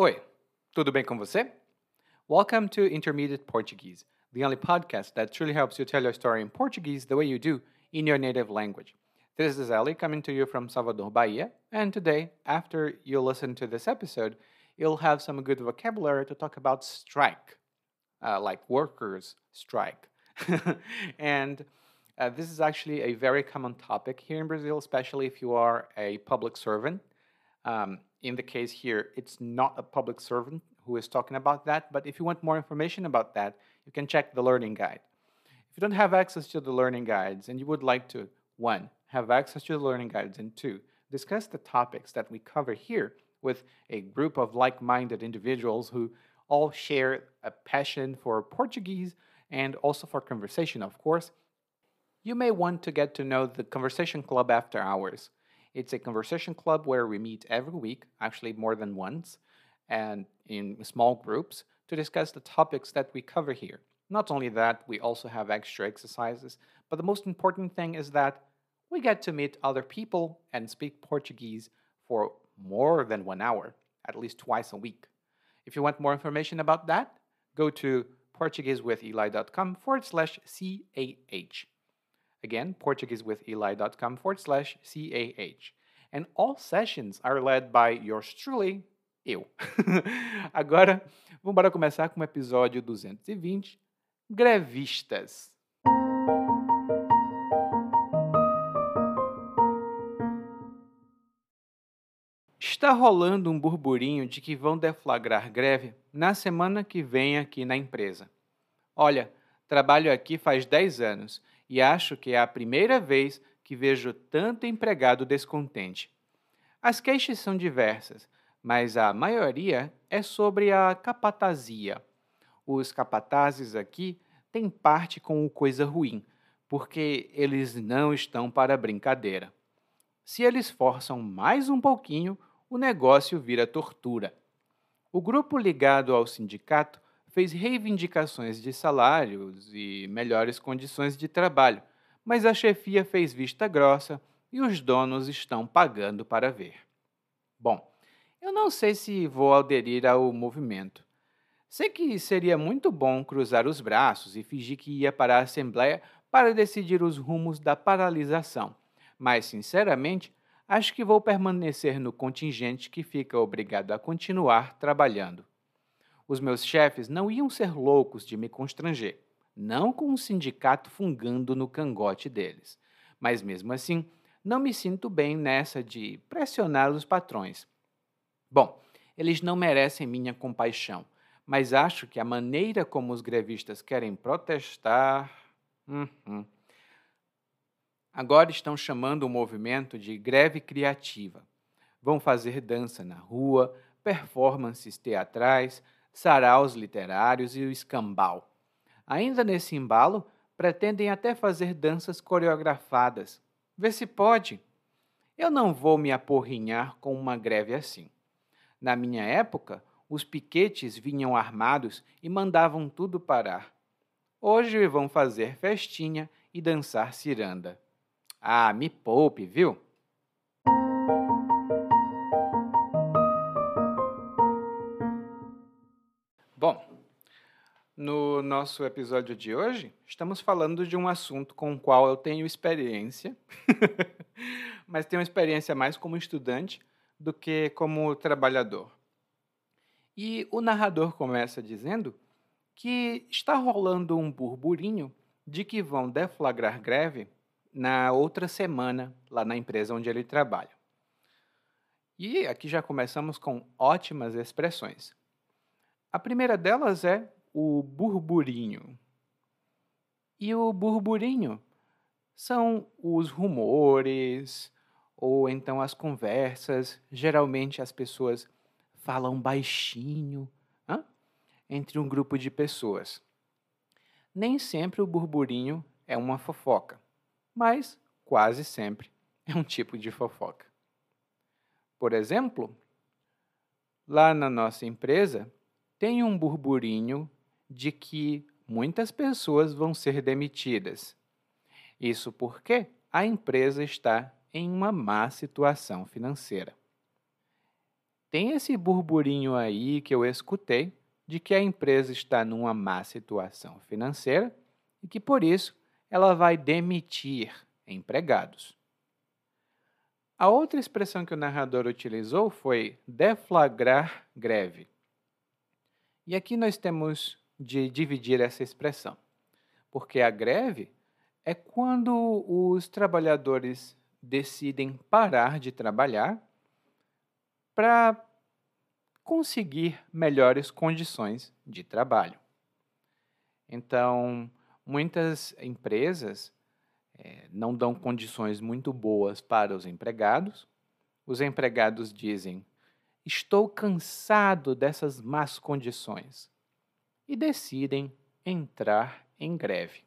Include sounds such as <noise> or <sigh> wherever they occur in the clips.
Oi, tudo bem com você? Welcome to Intermediate Portuguese, the only podcast that truly helps you tell your story in Portuguese the way you do in your native language. This is Ali coming to you from Salvador, Bahia, and today, after you listen to this episode, you'll have some good vocabulary to talk about strike, uh, like workers' strike. <laughs> and uh, this is actually a very common topic here in Brazil, especially if you are a public servant. Um, in the case here, it's not a public servant who is talking about that, but if you want more information about that, you can check the learning guide. If you don't have access to the learning guides and you would like to, one, have access to the learning guides, and two, discuss the topics that we cover here with a group of like minded individuals who all share a passion for Portuguese and also for conversation, of course, you may want to get to know the Conversation Club After Hours. It's a conversation club where we meet every week, actually more than once, and in small groups to discuss the topics that we cover here. Not only that, we also have extra exercises, but the most important thing is that we get to meet other people and speak Portuguese for more than one hour, at least twice a week. If you want more information about that, go to PortugueseWithEli.com forward slash CAH. Again, PortugueseWithEli.com forward slash CAH. And all sessions are led by yours truly, eu. <laughs> Agora, vamos começar com o episódio 220, Grevistas. Está rolando um burburinho de que vão deflagrar greve na semana que vem aqui na empresa. Olha, trabalho aqui faz 10 anos e acho que é a primeira vez que vejo tanto empregado descontente. As queixas são diversas, mas a maioria é sobre a capatazia. Os capatazes aqui têm parte com o coisa ruim, porque eles não estão para brincadeira. Se eles forçam mais um pouquinho, o negócio vira tortura. O grupo ligado ao sindicato fez reivindicações de salários e melhores condições de trabalho, mas a chefia fez vista grossa e os donos estão pagando para ver. Bom, eu não sei se vou aderir ao movimento. Sei que seria muito bom cruzar os braços e fingir que ia para a Assembleia para decidir os rumos da paralisação, mas, sinceramente, acho que vou permanecer no contingente que fica obrigado a continuar trabalhando. Os meus chefes não iam ser loucos de me constranger, não com um sindicato fungando no cangote deles. Mas mesmo assim, não me sinto bem nessa de pressionar os patrões. Bom, eles não merecem minha compaixão, mas acho que a maneira como os grevistas querem protestar. Uhum. Agora estão chamando o movimento de greve criativa. Vão fazer dança na rua, performances teatrais, saraus literários e o escambau. Ainda nesse embalo, pretendem até fazer danças coreografadas. Vê se pode. Eu não vou me aporrinhar com uma greve assim. Na minha época, os piquetes vinham armados e mandavam tudo parar. Hoje vão fazer festinha e dançar ciranda. Ah, me poupe, viu? No nosso episódio de hoje, estamos falando de um assunto com o qual eu tenho experiência, <laughs> mas tenho experiência mais como estudante do que como trabalhador. E o narrador começa dizendo que está rolando um burburinho de que vão deflagrar greve na outra semana lá na empresa onde ele trabalha. E aqui já começamos com ótimas expressões. A primeira delas é o burburinho. E o burburinho são os rumores ou então as conversas. Geralmente as pessoas falam baixinho entre um grupo de pessoas. Nem sempre o burburinho é uma fofoca mas quase sempre é um tipo de fofoca. Por exemplo, lá na nossa empresa tem um burburinho de que muitas pessoas vão ser demitidas. Isso porque a empresa está em uma má situação financeira. tem esse burburinho aí que eu escutei de que a empresa está numa má situação financeira e que por isso ela vai demitir empregados. A outra expressão que o narrador utilizou foi deflagrar greve. E aqui nós temos de dividir essa expressão, porque a greve é quando os trabalhadores decidem parar de trabalhar para conseguir melhores condições de trabalho. Então, muitas empresas é, não dão condições muito boas para os empregados. Os empregados dizem: Estou cansado dessas más condições. E decidem entrar em greve.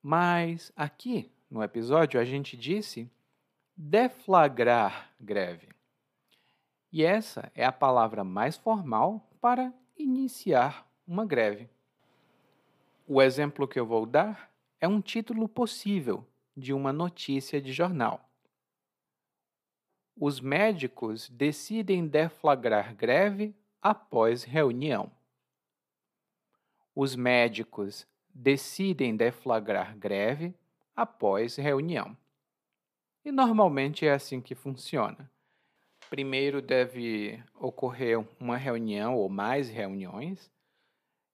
Mas aqui no episódio a gente disse deflagrar greve. E essa é a palavra mais formal para iniciar uma greve. O exemplo que eu vou dar é um título possível de uma notícia de jornal. Os médicos decidem deflagrar greve após reunião. Os médicos decidem deflagrar greve após reunião. E normalmente é assim que funciona. Primeiro deve ocorrer uma reunião ou mais reuniões,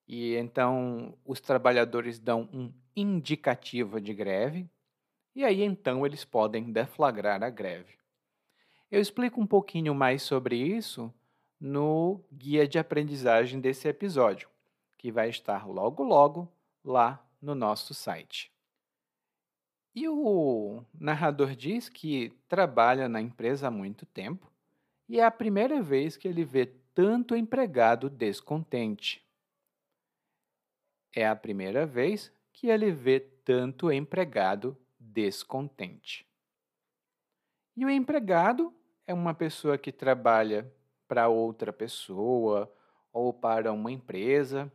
e então os trabalhadores dão um indicativo de greve, e aí então eles podem deflagrar a greve. Eu explico um pouquinho mais sobre isso no guia de aprendizagem desse episódio, que vai estar logo logo lá no nosso site. E o narrador diz que trabalha na empresa há muito tempo e é a primeira vez que ele vê tanto empregado descontente. É a primeira vez que ele vê tanto empregado descontente. E o empregado é uma pessoa que trabalha para outra pessoa ou para uma empresa,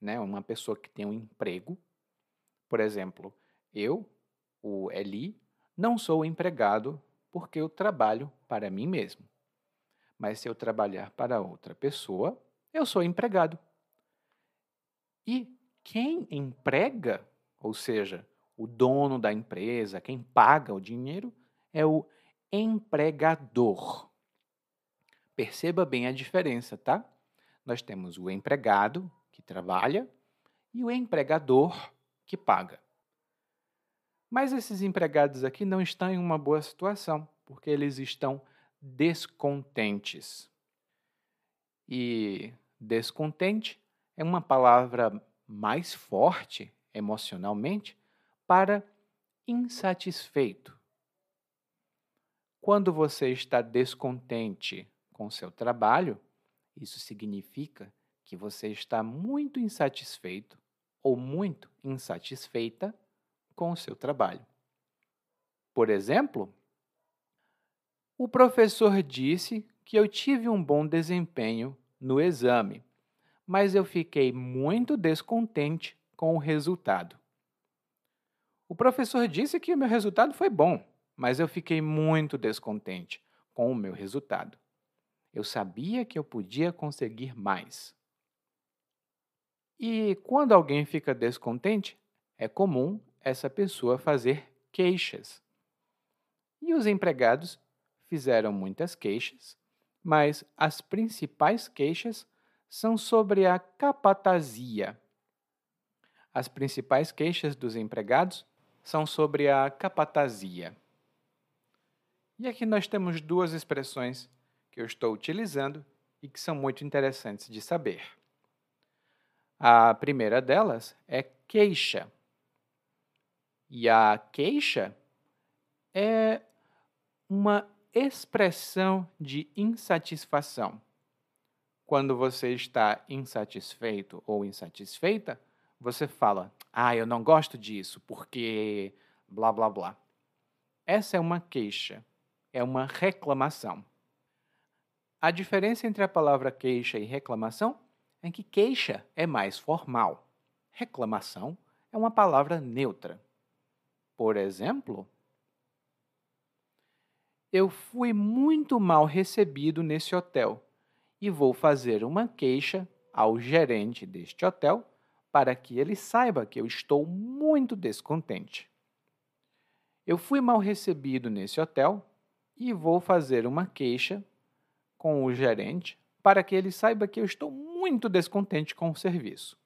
né? uma pessoa que tem um emprego. Por exemplo, eu, o Eli, não sou empregado porque eu trabalho para mim mesmo. Mas se eu trabalhar para outra pessoa, eu sou empregado. E quem emprega, ou seja, o dono da empresa, quem paga o dinheiro, é o empregador. Perceba bem a diferença, tá? Nós temos o empregado, que trabalha, e o empregador, que paga. Mas esses empregados aqui não estão em uma boa situação, porque eles estão descontentes. E descontente é uma palavra mais forte emocionalmente para insatisfeito. Quando você está descontente com seu trabalho, isso significa que você está muito insatisfeito ou muito insatisfeita com o seu trabalho. Por exemplo, o professor disse que eu tive um bom desempenho no exame mas eu fiquei muito descontente com o resultado. O professor disse que o meu resultado foi bom, mas eu fiquei muito descontente com o meu resultado. Eu sabia que eu podia conseguir mais. E quando alguém fica descontente, é comum essa pessoa fazer queixas. E os empregados fizeram muitas queixas, mas as principais queixas são sobre a capatazia. As principais queixas dos empregados são sobre a capatazia. E aqui nós temos duas expressões que eu estou utilizando e que são muito interessantes de saber. A primeira delas é queixa. E a queixa é uma expressão de insatisfação. Quando você está insatisfeito ou insatisfeita, você fala: Ah, eu não gosto disso porque blá blá blá. Essa é uma queixa, é uma reclamação. A diferença entre a palavra queixa e reclamação é que queixa é mais formal. Reclamação é uma palavra neutra. Por exemplo, Eu fui muito mal recebido nesse hotel e vou fazer uma queixa ao gerente deste hotel para que ele saiba que eu estou muito descontente. Eu fui mal recebido nesse hotel e vou fazer uma queixa com o gerente para que ele saiba que eu estou muito descontente com o serviço.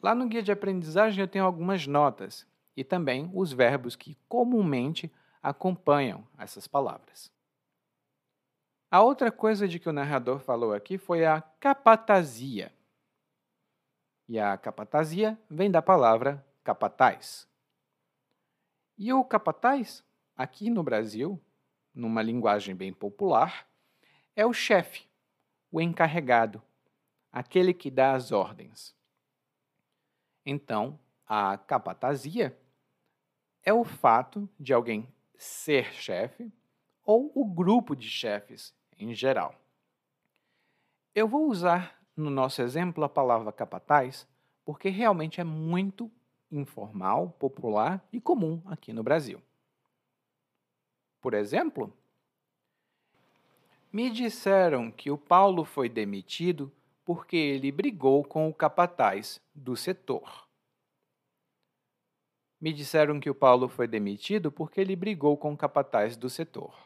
Lá no guia de aprendizagem eu tenho algumas notas e também os verbos que comumente acompanham essas palavras. A outra coisa de que o narrador falou aqui foi a capatazia. E a capatazia vem da palavra capataz. E o capataz, aqui no Brasil, numa linguagem bem popular, é o chefe, o encarregado, aquele que dá as ordens. Então, a capatazia é o fato de alguém ser chefe ou o grupo de chefes em geral. Eu vou usar no nosso exemplo a palavra capataz porque realmente é muito informal, popular e comum aqui no Brasil. Por exemplo, me disseram que o Paulo foi demitido porque ele brigou com o capataz do setor. Me disseram que o Paulo foi demitido porque ele brigou com o capataz do setor.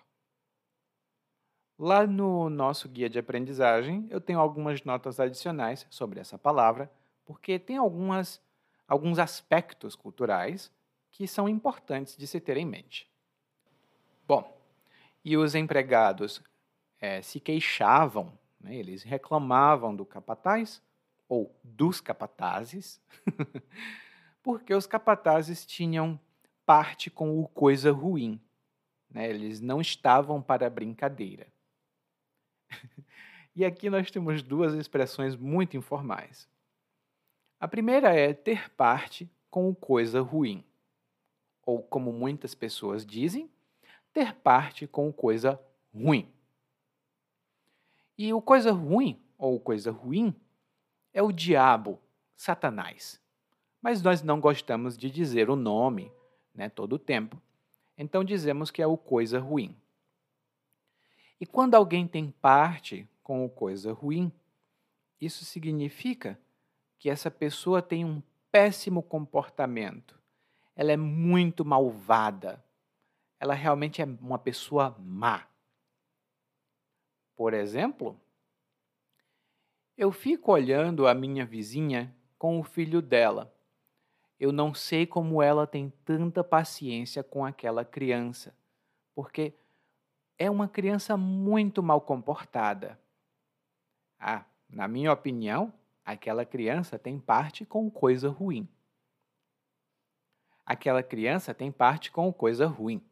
Lá no nosso guia de aprendizagem, eu tenho algumas notas adicionais sobre essa palavra, porque tem algumas, alguns aspectos culturais que são importantes de se ter em mente. Bom, e os empregados é, se queixavam, né, eles reclamavam do capataz ou dos capatazes <laughs> porque os capatazes tinham parte com o coisa ruim. Né? Eles não estavam para brincadeira. <laughs> e aqui nós temos duas expressões muito informais. A primeira é ter parte com o coisa ruim. Ou, como muitas pessoas dizem, ter parte com coisa ruim. E o coisa ruim, ou coisa ruim, é o diabo, Satanás mas nós não gostamos de dizer o nome né, todo o tempo. Então dizemos que é o coisa ruim. E quando alguém tem parte com o coisa ruim, isso significa que essa pessoa tem um péssimo comportamento. Ela é muito malvada. Ela realmente é uma pessoa má. Por exemplo, eu fico olhando a minha vizinha com o filho dela eu não sei como ela tem tanta paciência com aquela criança, porque é uma criança muito mal comportada. Ah, na minha opinião, aquela criança tem parte com coisa ruim. Aquela criança tem parte com coisa ruim.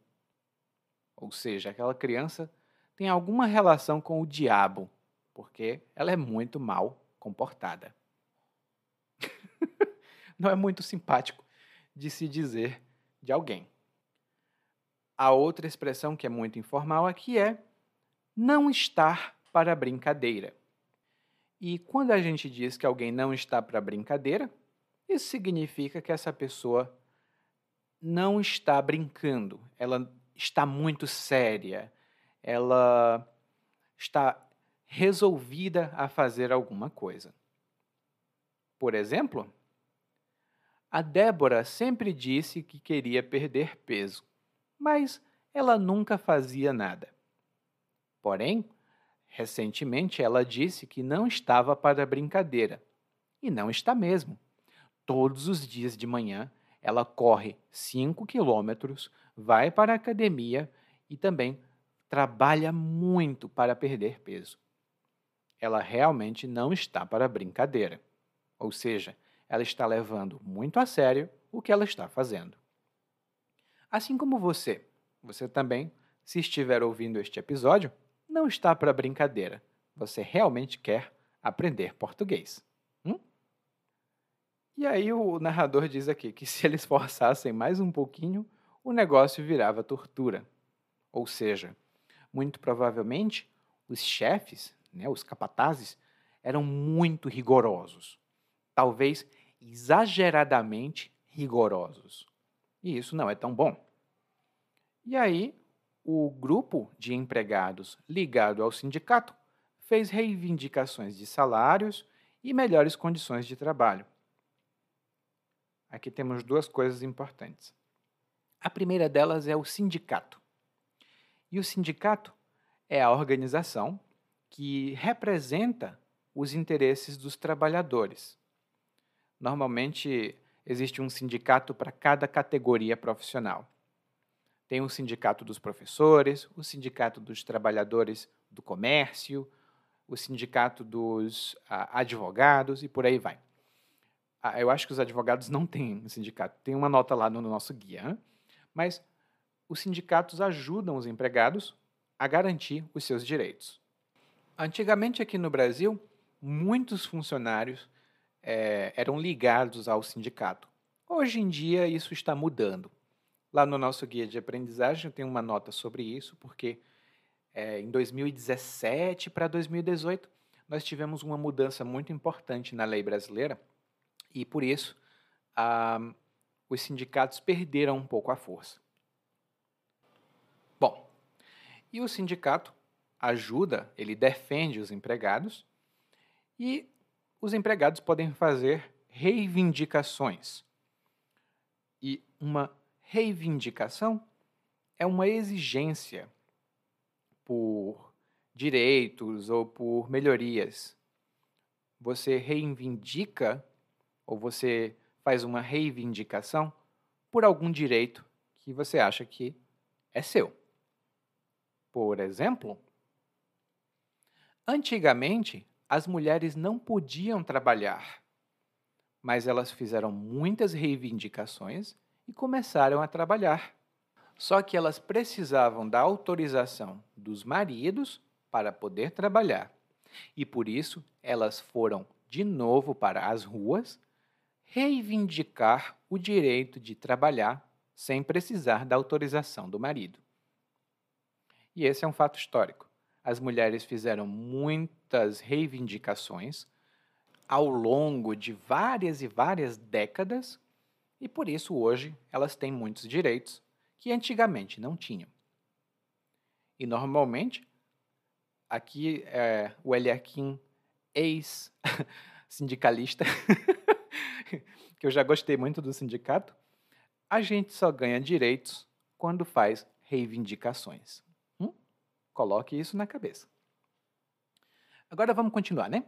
Ou seja, aquela criança tem alguma relação com o diabo, porque ela é muito mal comportada <laughs> não é muito simpático de se dizer de alguém. A outra expressão que é muito informal aqui é não estar para brincadeira. E quando a gente diz que alguém não está para brincadeira, isso significa que essa pessoa não está brincando, ela está muito séria, ela está resolvida a fazer alguma coisa. Por exemplo, a Débora sempre disse que queria perder peso, mas ela nunca fazia nada. Porém, recentemente ela disse que não estava para brincadeira. E não está mesmo. Todos os dias de manhã ela corre 5 quilômetros, vai para a academia e também trabalha muito para perder peso. Ela realmente não está para brincadeira. Ou seja, ela está levando muito a sério o que ela está fazendo. Assim como você, você também, se estiver ouvindo este episódio, não está para brincadeira. Você realmente quer aprender português. Hum? E aí o narrador diz aqui que se eles forçassem mais um pouquinho, o negócio virava tortura. Ou seja, muito provavelmente os chefes, né, os capatazes, eram muito rigorosos. Talvez exageradamente rigorosos. E isso não é tão bom. E aí, o grupo de empregados ligado ao sindicato fez reivindicações de salários e melhores condições de trabalho. Aqui temos duas coisas importantes. A primeira delas é o sindicato. E o sindicato é a organização que representa os interesses dos trabalhadores. Normalmente existe um sindicato para cada categoria profissional. Tem o sindicato dos professores, o sindicato dos trabalhadores do comércio, o sindicato dos advogados e por aí vai. Ah, eu acho que os advogados não têm sindicato. Tem uma nota lá no nosso guia, mas os sindicatos ajudam os empregados a garantir os seus direitos. Antigamente, aqui no Brasil, muitos funcionários é, eram ligados ao sindicato. Hoje em dia, isso está mudando. Lá no nosso guia de aprendizagem tem uma nota sobre isso, porque é, em 2017 para 2018 nós tivemos uma mudança muito importante na lei brasileira e por isso os sindicatos perderam um pouco a força. Bom, e o sindicato ajuda, ele defende os empregados e os empregados podem fazer reivindicações. E uma reivindicação é uma exigência por direitos ou por melhorias. Você reivindica ou você faz uma reivindicação por algum direito que você acha que é seu. Por exemplo, antigamente as mulheres não podiam trabalhar, mas elas fizeram muitas reivindicações e começaram a trabalhar. Só que elas precisavam da autorização dos maridos para poder trabalhar. E por isso elas foram de novo para as ruas reivindicar o direito de trabalhar sem precisar da autorização do marido. E esse é um fato histórico. As mulheres fizeram muitas reivindicações ao longo de várias e várias décadas e por isso hoje elas têm muitos direitos que antigamente não tinham. E normalmente, aqui é o Eliakim, ex-sindicalista, <laughs> que eu já gostei muito do sindicato, a gente só ganha direitos quando faz reivindicações. Coloque isso na cabeça. Agora vamos continuar, né?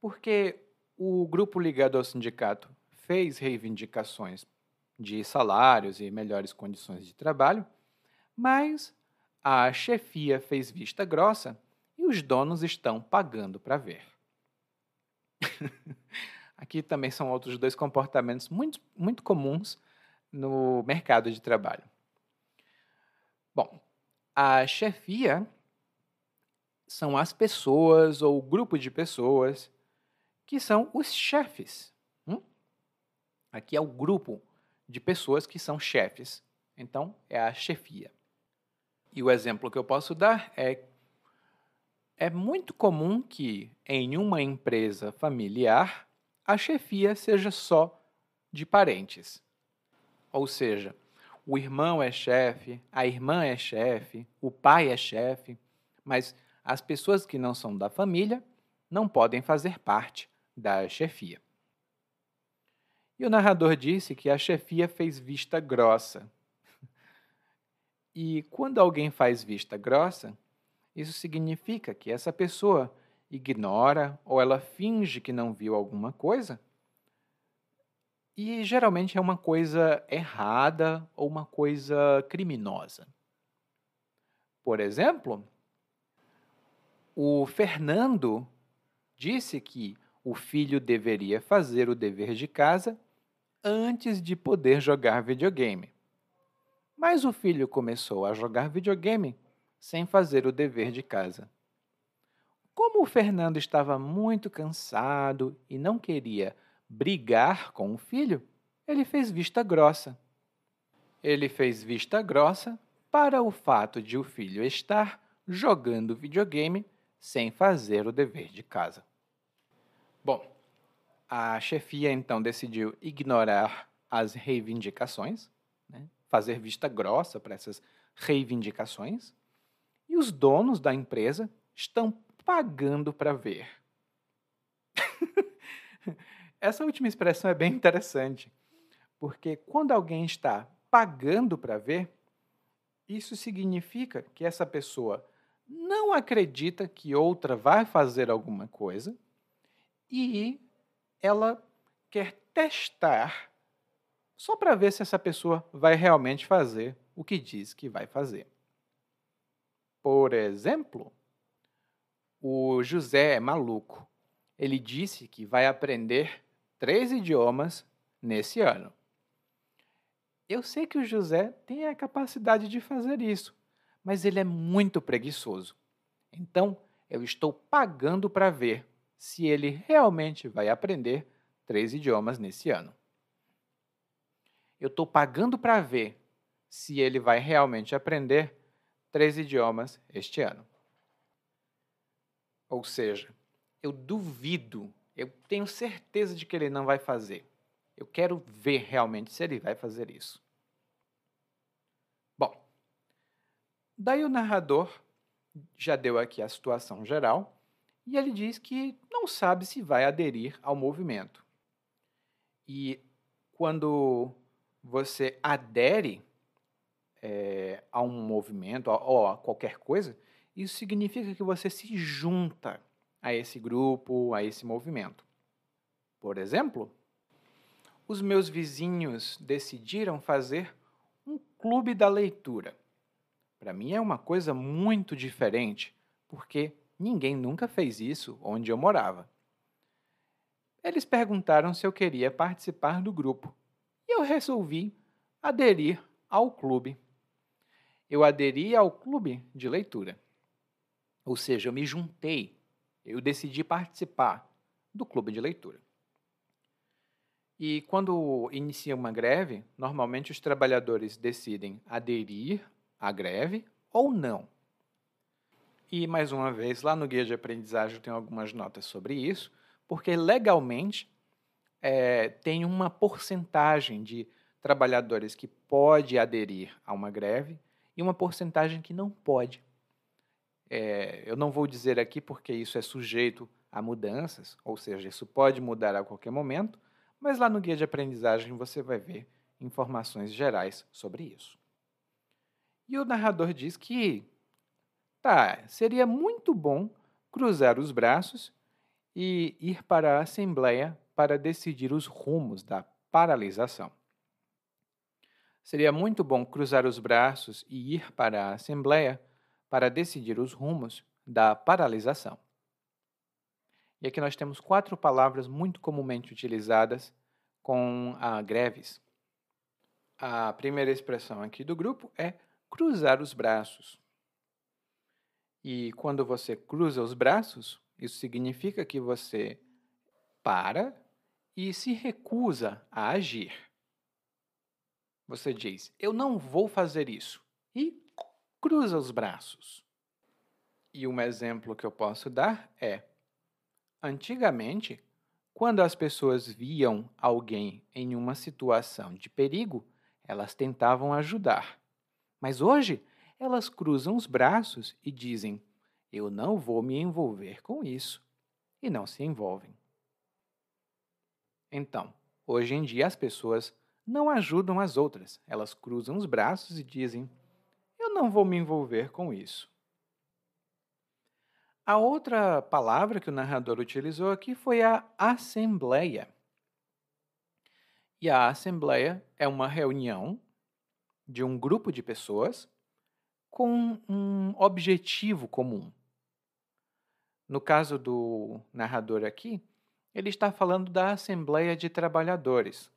Porque o grupo ligado ao sindicato fez reivindicações de salários e melhores condições de trabalho, mas a chefia fez vista grossa e os donos estão pagando para ver. <laughs> Aqui também são outros dois comportamentos muito, muito comuns no mercado de trabalho. Bom, a chefia são as pessoas ou grupo de pessoas que são os chefes. Hum? Aqui é o grupo de pessoas que são chefes. Então, é a chefia. E o exemplo que eu posso dar é é muito comum que em uma empresa familiar a chefia seja só de parentes. Ou seja, o irmão é chefe, a irmã é chefe, o pai é chefe, mas as pessoas que não são da família não podem fazer parte da chefia. E o narrador disse que a chefia fez vista grossa. <laughs> E quando alguém faz vista grossa, isso significa que essa pessoa ignora ou ela finge que não viu alguma coisa. E geralmente é uma coisa errada ou uma coisa criminosa. Por exemplo, o Fernando disse que o filho deveria fazer o dever de casa antes de poder jogar videogame. Mas o filho começou a jogar videogame sem fazer o dever de casa. Como o Fernando estava muito cansado e não queria brigar com o filho, ele fez vista grossa. Ele fez vista grossa para o fato de o filho estar jogando videogame sem fazer o dever de casa. Bom, a chefia então decidiu ignorar as reivindicações, né, fazer vista grossa para essas reivindicações e os donos da empresa estão pagando para ver. <laughs> Essa última expressão é bem interessante, porque quando alguém está pagando para ver, isso significa que essa pessoa não acredita que outra vai fazer alguma coisa e ela quer testar só para ver se essa pessoa vai realmente fazer o que diz que vai fazer. Por exemplo, o José é maluco. Ele disse que vai aprender três idiomas nesse ano. Eu sei que o José tem a capacidade de fazer isso, mas ele é muito preguiçoso. Então, eu estou pagando para ver se ele realmente vai aprender três idiomas nesse ano. Eu estou pagando para ver se ele vai realmente aprender três idiomas este ano. Ou seja, eu duvido, eu tenho certeza de que ele não vai fazer. Eu quero ver realmente se ele vai fazer isso. Bom, daí o narrador já deu aqui a situação geral e ele diz que não sabe se vai aderir ao movimento. E quando você adere é, a um movimento ou a qualquer coisa, isso significa que você se junta a esse grupo, a esse movimento. Por exemplo, os meus vizinhos decidiram fazer um clube da leitura. Para mim é uma coisa muito diferente, porque ninguém nunca fez isso onde eu morava. Eles perguntaram se eu queria participar do grupo e eu resolvi aderir ao clube. Eu aderi ao clube de leitura. Ou seja, eu me juntei, eu decidi participar do clube de leitura. E quando inicia uma greve, normalmente os trabalhadores decidem aderir à greve ou não. E mais uma vez, lá no guia de aprendizagem tenho algumas notas sobre isso, porque legalmente é, tem uma porcentagem de trabalhadores que pode aderir a uma greve e uma porcentagem que não pode. É, eu não vou dizer aqui porque isso é sujeito a mudanças, ou seja, isso pode mudar a qualquer momento, mas lá no guia de aprendizagem você vai ver informações gerais sobre isso. E o narrador diz que, tá, seria muito bom cruzar os braços e ir para a Assembleia para decidir os rumos da paralisação. Seria muito bom cruzar os braços e ir para a Assembleia para decidir os rumos da paralisação. E aqui nós temos quatro palavras muito comumente utilizadas com a greves. A primeira expressão aqui do grupo é cruzar os braços. E quando você cruza os braços, isso significa que você para e se recusa a agir. Você diz: Eu não vou fazer isso. E cruza os braços. E um exemplo que eu posso dar é: antigamente, quando as pessoas viam alguém em uma situação de perigo, elas tentavam ajudar. Mas hoje, elas cruzam os braços e dizem: Eu não vou me envolver com isso. E não se envolvem. Então, hoje em dia, as pessoas não ajudam as outras. Elas cruzam os braços e dizem: não vou me envolver com isso. A outra palavra que o narrador utilizou aqui foi a assembleia. E a assembleia é uma reunião de um grupo de pessoas com um objetivo comum. No caso do narrador aqui, ele está falando da Assembleia de Trabalhadores,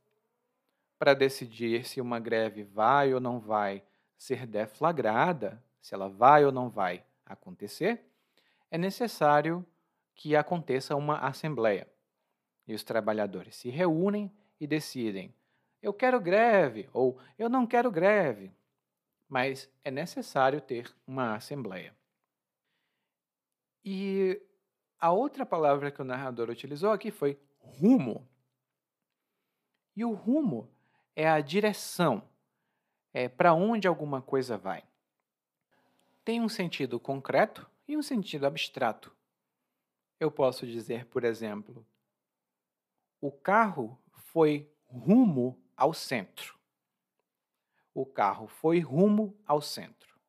para decidir se uma greve vai ou não vai ser deflagrada, se ela vai ou não vai acontecer, é necessário que aconteça uma assembleia. E os trabalhadores se reúnem e decidem: eu quero greve ou eu não quero greve. Mas é necessário ter uma assembleia. E a outra palavra que o narrador utilizou aqui foi rumo. E o rumo é a direção, é para onde alguma coisa vai. tem um sentido concreto e um sentido abstrato. Eu posso dizer, por exemplo, o carro foi rumo ao centro. O carro foi rumo ao centro.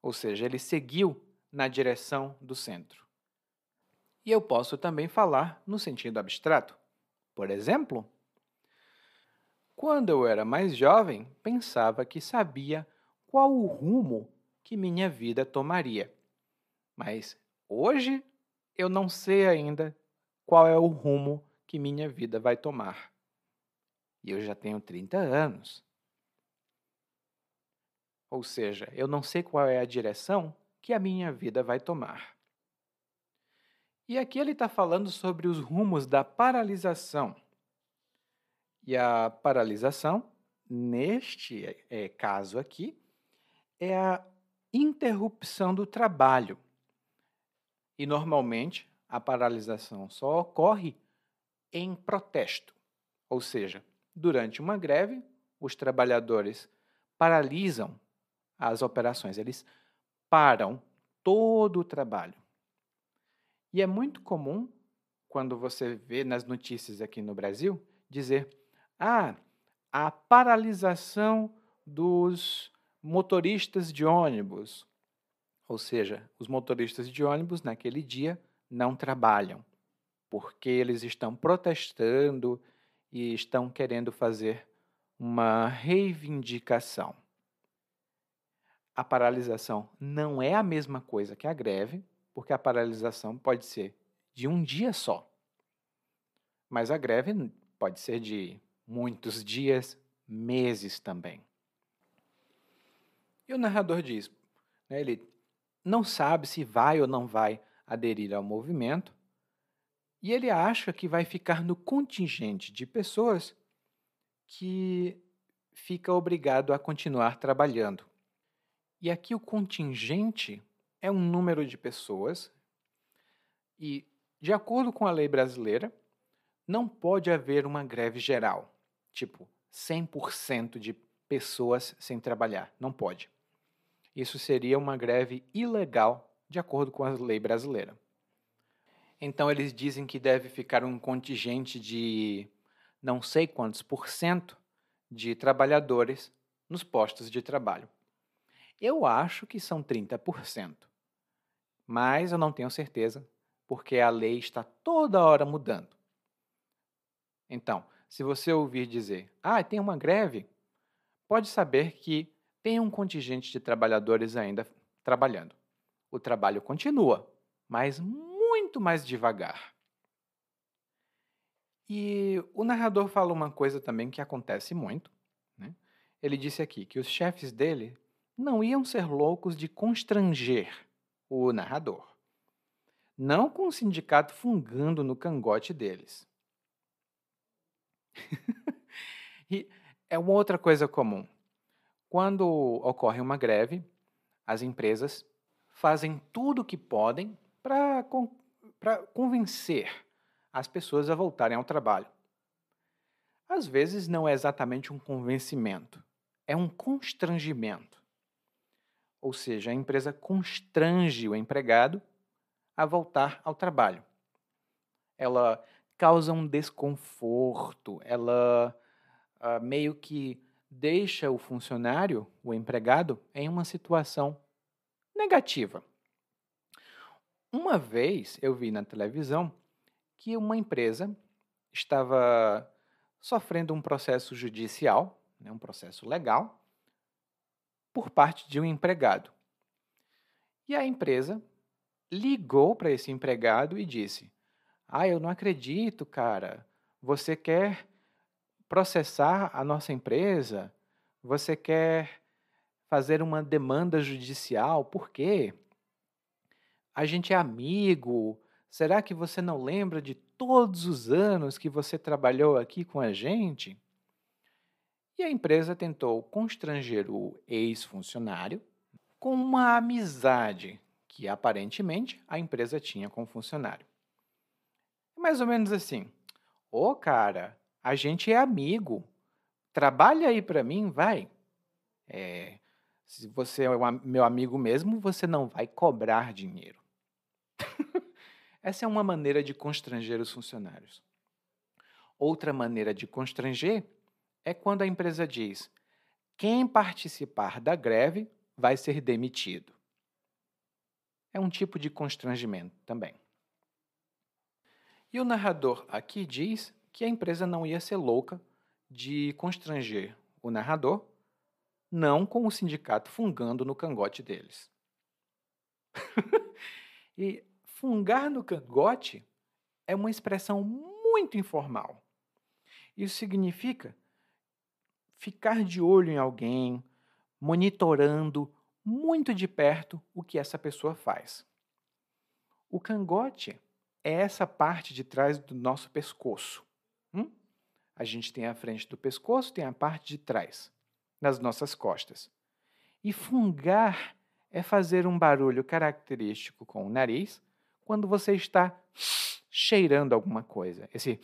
Ou seja, ele seguiu na direção do centro. E eu posso também falar no sentido abstrato. Por exemplo, quando eu era mais jovem, pensava que sabia qual o rumo que minha vida tomaria. Mas hoje eu não sei ainda qual é o rumo que minha vida vai tomar. E eu já tenho 30 anos. Ou seja, eu não sei qual é a direção que a minha vida vai tomar. E aqui ele está falando sobre os rumos da paralisação. E a paralisação, neste é, caso aqui, é a interrupção do trabalho. E normalmente a paralisação só ocorre em protesto, ou seja, durante uma greve, os trabalhadores paralisam as operações, eles param todo o trabalho. E é muito comum, quando você vê nas notícias aqui no Brasil, dizer: ah, a paralisação dos motoristas de ônibus. Ou seja, os motoristas de ônibus naquele dia não trabalham, porque eles estão protestando e estão querendo fazer uma reivindicação. A paralisação não é a mesma coisa que a greve, porque a paralisação pode ser de um dia só. Mas a greve pode ser de muitos dias, meses também. E o narrador diz: né, ele não sabe se vai ou não vai aderir ao movimento, e ele acha que vai ficar no contingente de pessoas que fica obrigado a continuar trabalhando. E aqui o contingente é um número de pessoas e, de acordo com a lei brasileira, não pode haver uma greve geral, tipo 100% de pessoas sem trabalhar. Não pode isso seria uma greve ilegal, de acordo com a lei brasileira. Então, eles dizem que deve ficar um contingente de não sei quantos por cento de trabalhadores nos postos de trabalho. Eu acho que são 30%, mas eu não tenho certeza, porque a lei está toda hora mudando. Então, se você ouvir dizer, ah, tem uma greve, pode saber que tem um contingente de trabalhadores ainda trabalhando. O trabalho continua, mas muito mais devagar. E o narrador fala uma coisa também que acontece muito. Né? Ele disse aqui que os chefes dele não iam ser loucos de constranger o narrador. Não com o sindicato fungando no cangote deles. E é uma outra coisa comum. Quando ocorre uma greve, as empresas fazem tudo o que podem para convencer as pessoas a voltarem ao trabalho. Às vezes não é exatamente um convencimento, é um constrangimento. Ou seja, a empresa constrange o empregado a voltar ao trabalho. Ela causa um desconforto, ela uh, meio que deixa o funcionário, o empregado, em uma situação negativa. Uma vez eu vi na televisão que uma empresa estava sofrendo um processo judicial, né, um processo legal, por parte de um empregado. E a empresa ligou para esse empregado e disse: Ah, eu não acredito, cara. Você quer processar a nossa empresa? Você quer fazer uma demanda judicial? Por quê? A gente é amigo. Será que você não lembra de todos os anos que você trabalhou aqui com a gente? E a empresa tentou constranger o ex-funcionário com uma amizade que aparentemente a empresa tinha com o funcionário. Mais ou menos assim: Ô oh, cara, a gente é amigo. Trabalha aí para mim, vai. É, Se você é meu amigo mesmo, você não vai cobrar dinheiro. <laughs> Essa é uma maneira de constranger os funcionários. Outra maneira de constranger é quando a empresa diz: quem participar da greve vai ser demitido. É um tipo de constrangimento também. E o narrador aqui diz que a empresa não ia ser louca de constranger o narrador, não com o sindicato fungando no cangote deles. <laughs> e fungar no cangote é uma expressão muito informal. Isso significa ficar de olho em alguém, monitorando muito de perto o que essa pessoa faz. O cangote é essa parte de trás do nosso pescoço. Hum? A gente tem a frente do pescoço, tem a parte de trás, nas nossas costas. E fungar é fazer um barulho característico com o nariz quando você está cheirando alguma coisa. Esse.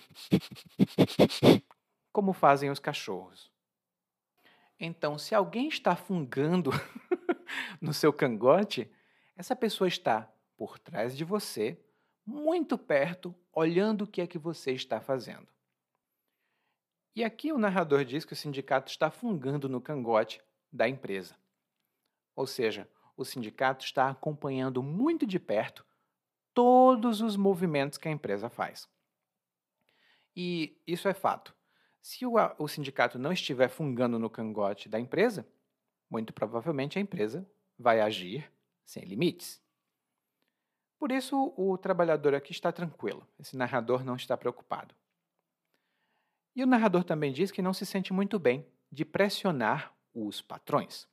Como fazem os cachorros. Então, se alguém está fungando <laughs> no seu cangote, essa pessoa está por trás de você, muito perto, olhando o que é que você está fazendo. E aqui o narrador diz que o sindicato está fungando no cangote da empresa. Ou seja, o sindicato está acompanhando muito de perto todos os movimentos que a empresa faz. E isso é fato. Se o, o sindicato não estiver fungando no cangote da empresa, muito provavelmente a empresa vai agir sem limites. Por isso, o trabalhador aqui está tranquilo, esse narrador não está preocupado. E o narrador também diz que não se sente muito bem de pressionar os patrões.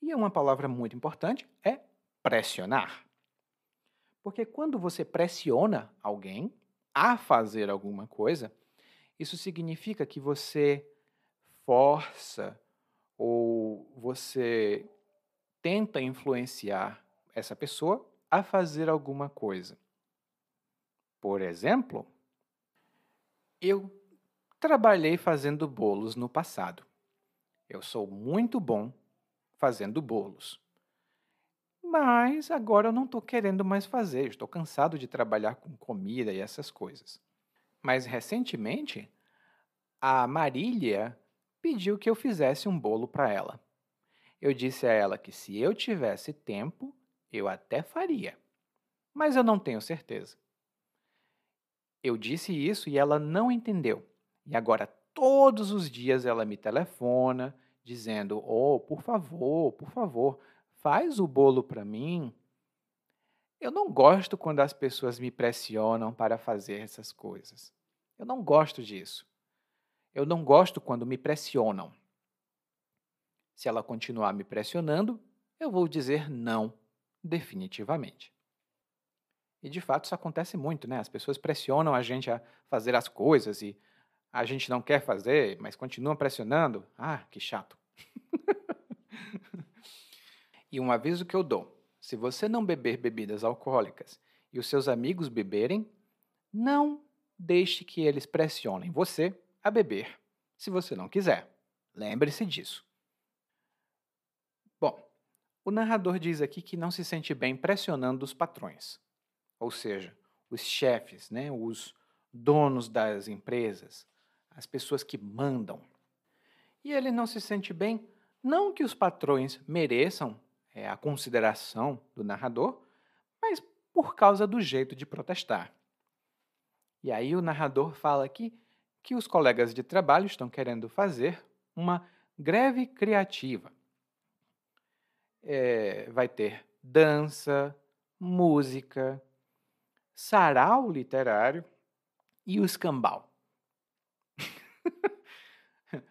E uma palavra muito importante é pressionar. Porque quando você pressiona alguém a fazer alguma coisa, isso significa que você força ou você tenta influenciar essa pessoa a fazer alguma coisa. Por exemplo, eu trabalhei fazendo bolos no passado. Eu sou muito bom fazendo bolos. Mas agora eu não estou querendo mais fazer, estou cansado de trabalhar com comida e essas coisas. Mas recentemente, a Marília pediu que eu fizesse um bolo para ela. Eu disse a ela que se eu tivesse tempo, eu até faria, mas eu não tenho certeza. Eu disse isso e ela não entendeu. E agora todos os dias ela me telefona dizendo: "Oh, por favor, por favor, faz o bolo para mim". Eu não gosto quando as pessoas me pressionam para fazer essas coisas. Eu não gosto disso. Eu não gosto quando me pressionam. Se ela continuar me pressionando, eu vou dizer não, definitivamente. E de fato isso acontece muito, né? As pessoas pressionam a gente a fazer as coisas e a gente não quer fazer, mas continuam pressionando. Ah, que chato. <laughs> e um aviso que eu dou: se você não beber bebidas alcoólicas e os seus amigos beberem, não deixe que eles pressionem você a beber, se você não quiser. Lembre-se disso. O narrador diz aqui que não se sente bem pressionando os patrões, ou seja, os chefes, né, os donos das empresas, as pessoas que mandam. E ele não se sente bem, não que os patrões mereçam é, a consideração do narrador, mas por causa do jeito de protestar. E aí o narrador fala aqui que os colegas de trabalho estão querendo fazer uma greve criativa. É, vai ter dança, música, sarau literário e o escambau. <laughs>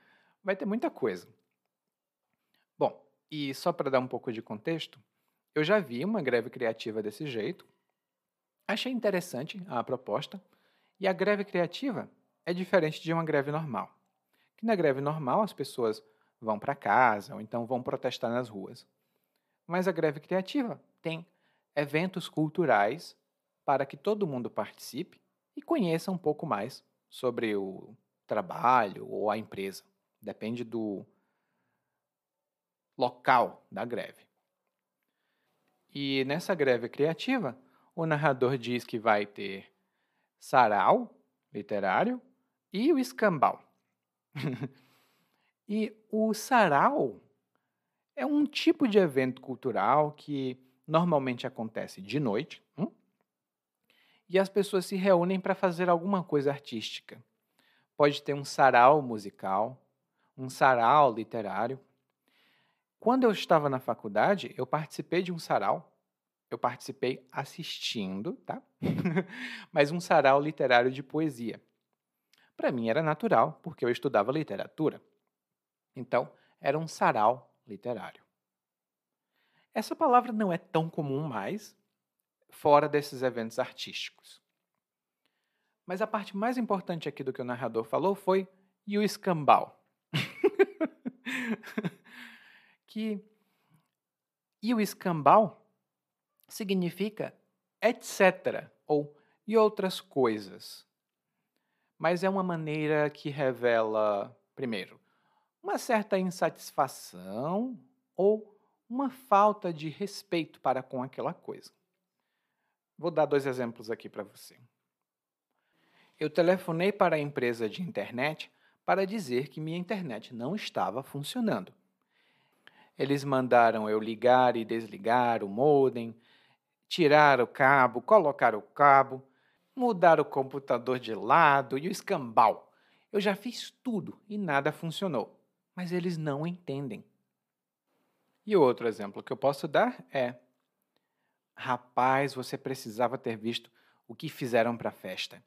vai ter muita coisa. Bom, e só para dar um pouco de contexto, eu já vi uma greve criativa desse jeito. Achei interessante a proposta. E a greve criativa é diferente de uma greve normal. Que na greve normal as pessoas vão para casa ou então vão protestar nas ruas. Mas a greve criativa tem eventos culturais para que todo mundo participe e conheça um pouco mais sobre o trabalho ou a empresa. Depende do, local da greve. E nessa greve criativa, o narrador diz que vai ter sarau literário e o escambau. <laughs> e o sarau é um tipo de evento cultural que normalmente acontece de noite hum? e as pessoas se reúnem para fazer alguma coisa artística. Pode ter um sarau musical, um sarau literário. Quando eu estava na faculdade, eu participei de um sarau. Eu participei assistindo, tá? <laughs> Mas um sarau literário de poesia. Para mim era natural, porque eu estudava literatura. Então, era um sarau literário. Essa palavra não é tão comum mais fora desses eventos artísticos. Mas a parte mais importante aqui do que o narrador falou foi e o escambau. <laughs> que e o escambau significa etc. ou e outras coisas. Mas é uma maneira que revela, primeiro, uma certa insatisfação ou uma falta de respeito para com aquela coisa. Vou dar dois exemplos aqui para você. Eu telefonei para a empresa de internet para dizer que minha internet não estava funcionando. Eles mandaram eu ligar e desligar o modem, tirar o cabo, colocar o cabo, mudar o computador de lado e o escambau. Eu já fiz tudo e nada funcionou, mas eles não entendem. E outro exemplo que eu posso dar é: Rapaz, você precisava ter visto o que fizeram para a festa.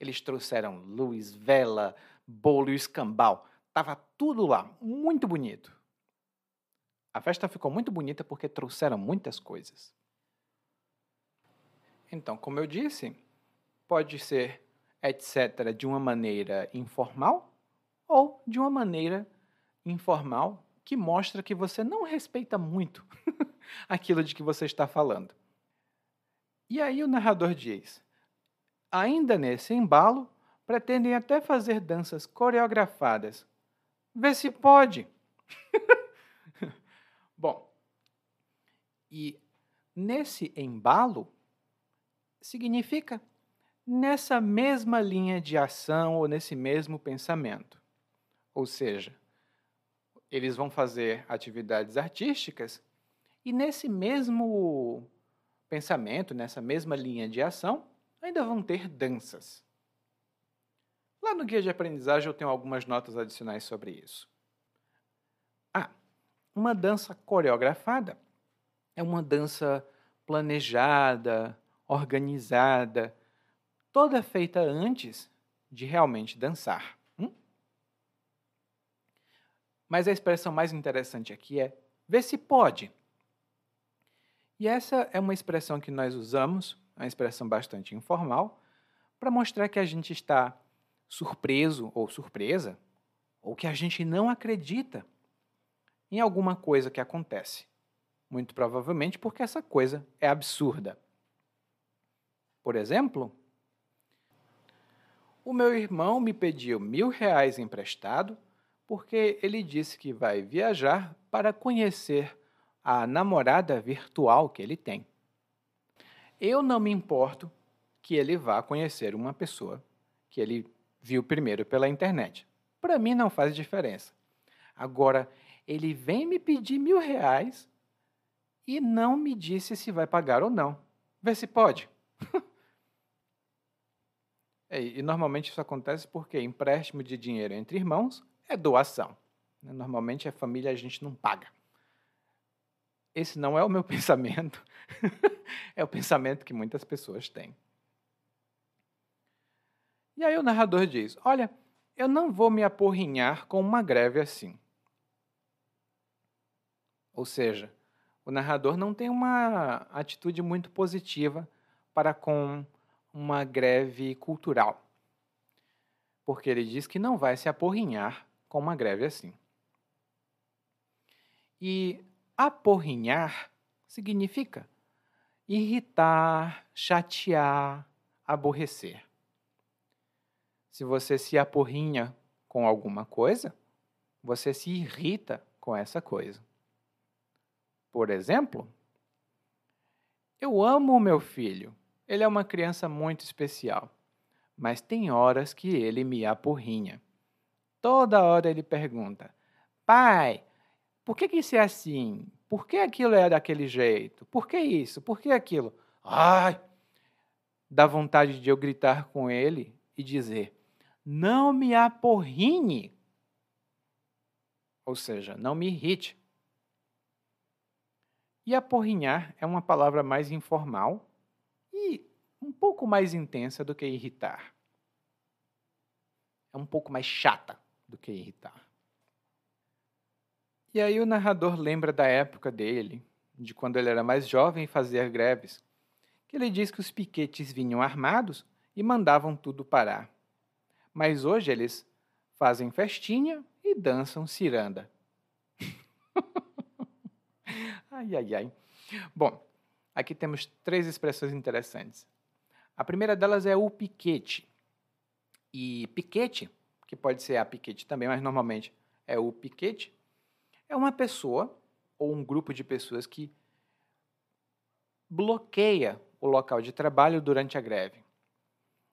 Eles trouxeram luz, vela, bolo e escambau. Tava tudo lá, muito bonito. A festa ficou muito bonita porque trouxeram muitas coisas. Então, como eu disse, pode ser etc. de uma maneira informal ou de uma maneira informal que mostra que você não respeita muito <laughs> aquilo de que você está falando. E aí o narrador diz: ainda nesse embalo, pretendem até fazer danças coreografadas. Vê se pode. <laughs> Bom, e nesse embalo significa nessa mesma linha de ação ou nesse mesmo pensamento. Ou seja, eles vão fazer atividades artísticas e nesse mesmo pensamento, nessa mesma linha de ação, ainda vão ter danças. Lá no guia de aprendizagem eu tenho algumas notas adicionais sobre isso. Ah, uma dança coreografada é uma dança planejada, organizada, toda feita antes de realmente dançar. Mas a expressão mais interessante aqui é ver se pode. E essa é uma expressão que nós usamos, uma expressão bastante informal, para mostrar que a gente está surpreso ou surpresa, ou que a gente não acredita em alguma coisa que acontece. Muito provavelmente porque essa coisa é absurda. Por exemplo, o meu irmão me pediu mil reais emprestado porque ele disse que vai viajar para conhecer a namorada virtual que ele tem. Eu não me importo que ele vá conhecer uma pessoa que ele viu primeiro pela internet. Para mim não faz diferença. Agora, ele vem me pedir mil reais e não me disse se vai pagar ou não. Vê se pode. <laughs> é, e normalmente isso acontece porque empréstimo de dinheiro entre irmãos é doação. Normalmente a família a gente não paga esse não é o meu <laughs> pensamento, é o pensamento que muitas pessoas têm. E aí o narrador diz: Olha, eu não vou me aporrinhar com uma greve assim. Ou seja, o narrador não tem uma atitude muito positiva para com uma greve cultural. Porque ele diz que não vai se aporrinhar com uma greve assim. E Aporrinhar significa irritar, chatear, aborrecer. Se você se aporrinha com alguma coisa, você se irrita com essa coisa. Por exemplo, eu amo o meu filho. Ele é uma criança muito especial. Mas tem horas que ele me apurrinha. Toda hora ele pergunta: Pai, por que, que isso é assim? Por que aquilo é daquele jeito? Por que isso? Por que aquilo? Ai! Dá vontade de eu gritar com ele e dizer: Não me aporrinhe. Ou seja, não me irrite. E aporrinhar é uma palavra mais informal e um pouco mais intensa do que irritar. É um pouco mais chata do que irritar. E aí o narrador lembra da época dele, de quando ele era mais jovem e fazia greves, que ele diz que os piquetes vinham armados e mandavam tudo parar. Mas hoje eles fazem festinha e dançam ciranda. <laughs> ai, ai, ai. Bom, aqui temos três expressões interessantes. A primeira delas é o piquete. E piquete, que pode ser a piquete também, mas normalmente é o piquete, é uma pessoa ou um grupo de pessoas que bloqueia o local de trabalho durante a greve.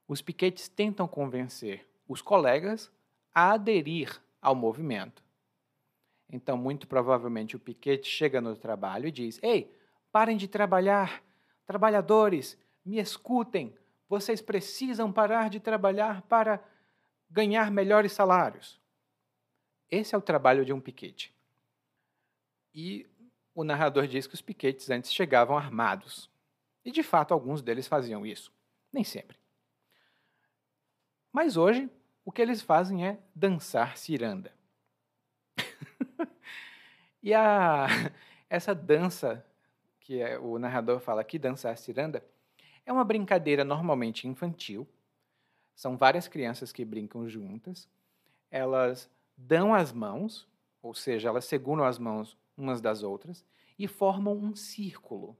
Os piquetes tentam convencer os colegas a aderir ao movimento. Então, muito provavelmente, o piquete chega no trabalho e diz: Ei, parem de trabalhar, trabalhadores, me escutem, vocês precisam parar de trabalhar para ganhar melhores salários. Esse é o trabalho de um piquete. E o narrador diz que os piquetes antes chegavam armados. E de fato, alguns deles faziam isso. Nem sempre. Mas hoje, o que eles fazem é dançar ciranda. <laughs> e a, essa dança que é, o narrador fala aqui, dançar ciranda, é uma brincadeira normalmente infantil. São várias crianças que brincam juntas. Elas dão as mãos, ou seja, elas seguram as mãos umas das outras e formam um círculo.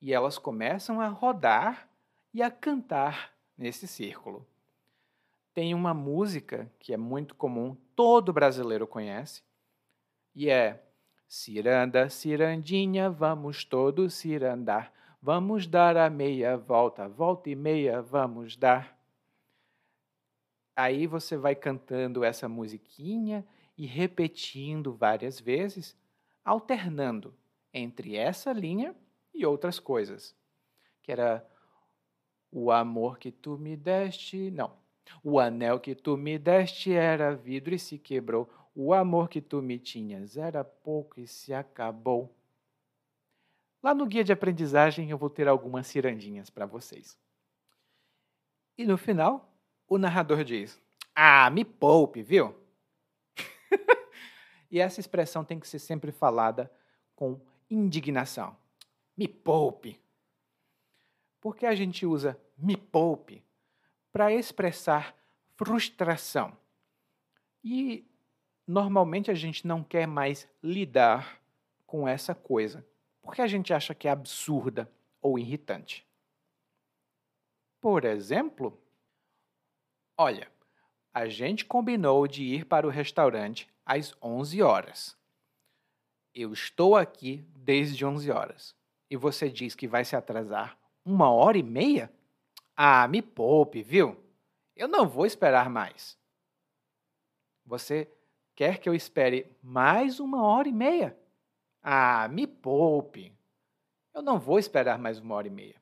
E elas começam a rodar e a cantar nesse círculo. Tem uma música que é muito comum, todo brasileiro conhece, e é Ciranda, cirandinha, vamos todos cirandar. Vamos dar a meia volta, volta e meia, vamos dar. Aí você vai cantando essa musiquinha e repetindo várias vezes, alternando entre essa linha e outras coisas. Que era o amor que tu me deste. Não. O anel que tu me deste era vidro e se quebrou. O amor que tu me tinhas era pouco e se acabou. Lá no guia de aprendizagem eu vou ter algumas cirandinhas para vocês. E no final, o narrador diz: Ah, me poupe, viu? <laughs> e essa expressão tem que ser sempre falada com indignação. Me poupe. Porque a gente usa me poupe para expressar frustração. E normalmente a gente não quer mais lidar com essa coisa, porque a gente acha que é absurda ou irritante. Por exemplo, olha, a gente combinou de ir para o restaurante às 11 horas. Eu estou aqui desde 11 horas e você diz que vai se atrasar uma hora e meia? Ah, me poupe, viu? Eu não vou esperar mais. Você quer que eu espere mais uma hora e meia? Ah, me poupe. Eu não vou esperar mais uma hora e meia.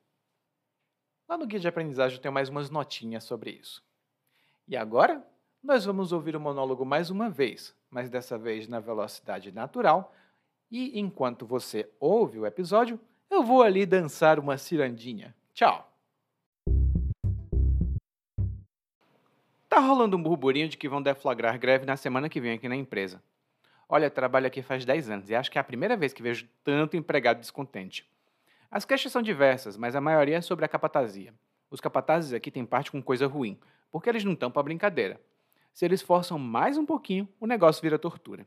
Lá no guia de aprendizagem eu tenho mais umas notinhas sobre isso. E agora, nós vamos ouvir o monólogo mais uma vez, mas dessa vez na velocidade natural. E enquanto você ouve o episódio, eu vou ali dançar uma cirandinha. Tchau! Tá rolando um burburinho de que vão deflagrar greve na semana que vem aqui na empresa. Olha, trabalho aqui faz 10 anos e acho que é a primeira vez que vejo tanto empregado descontente. As queixas são diversas, mas a maioria é sobre a capatazia. Os capatazes aqui têm parte com coisa ruim, porque eles não estão para brincadeira. Se eles forçam mais um pouquinho, o negócio vira tortura.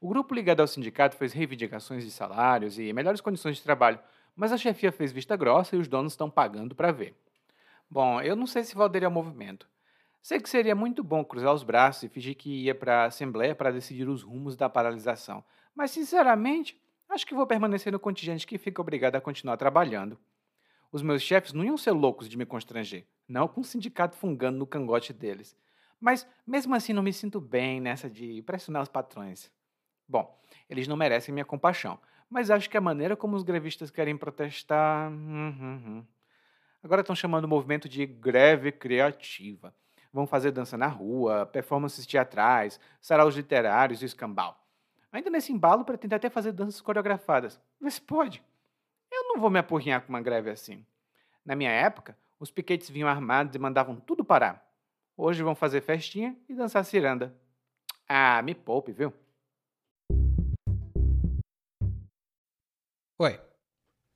O grupo ligado ao sindicato fez reivindicações de salários e melhores condições de trabalho, mas a chefia fez vista grossa e os donos estão pagando para ver. Bom, eu não sei se vou aderir ao movimento. Sei que seria muito bom cruzar os braços e fingir que ia para a Assembleia para decidir os rumos da paralisação, mas sinceramente, Acho que vou permanecer no contingente que fica obrigado a continuar trabalhando. Os meus chefes não iam ser loucos de me constranger, não com o sindicato fungando no cangote deles. Mas mesmo assim não me sinto bem nessa de pressionar os patrões. Bom, eles não merecem minha compaixão, mas acho que a maneira como os grevistas querem protestar. Hum, hum, hum. Agora estão chamando o movimento de greve criativa. Vão fazer dança na rua, performances teatrais, saraus literários e escambau. Ainda nesse embalo, pretende até fazer danças coreografadas. Se pode. Eu não vou me apurrinhar com uma greve assim. Na minha época, os piquetes vinham armados e mandavam tudo parar. Hoje vão fazer festinha e dançar ciranda. Ah, me poupe, viu? Oi,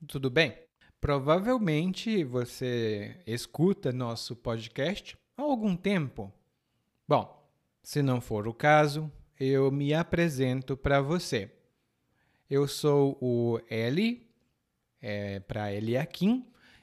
tudo bem? Provavelmente você escuta nosso podcast há algum tempo. Bom, se não for o caso, eu me apresento para você. Eu sou o Eli, é, para Eliakim,